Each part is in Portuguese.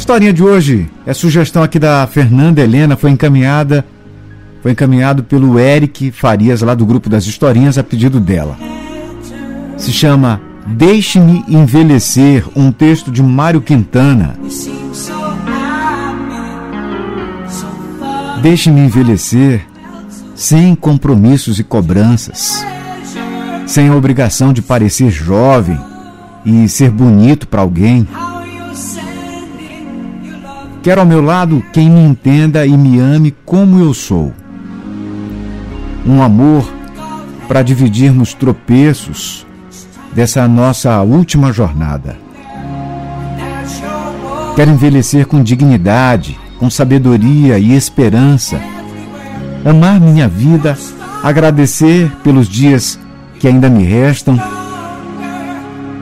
historinha de hoje é sugestão aqui da Fernanda Helena, foi encaminhada, foi encaminhado pelo Eric Farias lá do grupo das historinhas a pedido dela. Se chama Deixe-me envelhecer, um texto de Mário Quintana. Deixe-me envelhecer sem compromissos e cobranças, sem a obrigação de parecer jovem e ser bonito para alguém. Quero ao meu lado quem me entenda e me ame como eu sou. Um amor para dividirmos tropeços dessa nossa última jornada. Quero envelhecer com dignidade, com sabedoria e esperança. Amar minha vida, agradecer pelos dias que ainda me restam.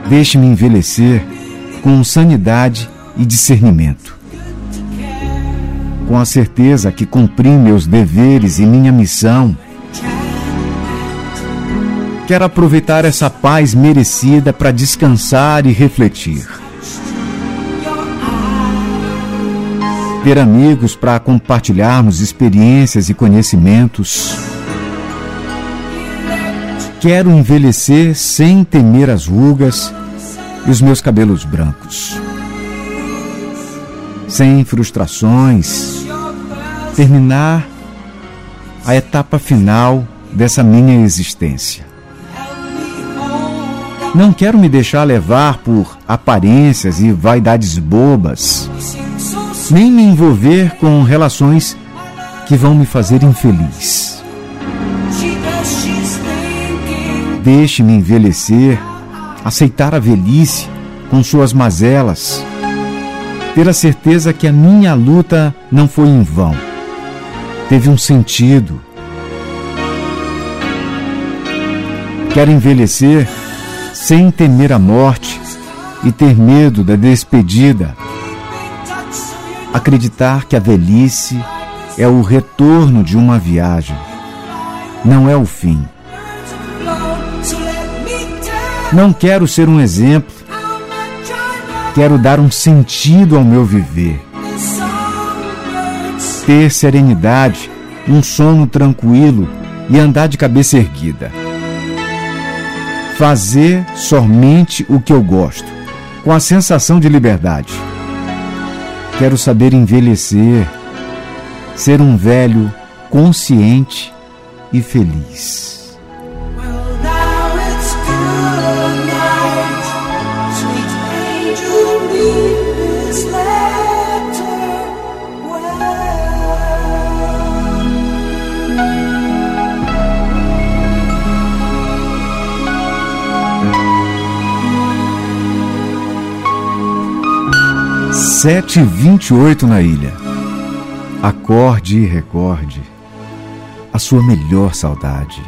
Deixe-me envelhecer com sanidade e discernimento com a certeza que cumpri meus deveres e minha missão. Quero aproveitar essa paz merecida para descansar e refletir. Ter amigos para compartilharmos experiências e conhecimentos. Quero envelhecer sem temer as rugas e os meus cabelos brancos sem frustrações, terminar a etapa final dessa minha existência. Não quero me deixar levar por aparências e vaidades bobas, nem me envolver com relações que vão me fazer infeliz. Deixe-me envelhecer, aceitar a velhice com suas mazelas ter a certeza que a minha luta não foi em vão. Teve um sentido. Quero envelhecer sem temer a morte e ter medo da despedida. Acreditar que a velhice é o retorno de uma viagem, não é o fim. Não quero ser um exemplo Quero dar um sentido ao meu viver. Ter serenidade, um sono tranquilo e andar de cabeça erguida. Fazer somente o que eu gosto, com a sensação de liberdade. Quero saber envelhecer, ser um velho consciente e feliz. Sete vinte e oito na ilha. Acorde e recorde a sua melhor saudade.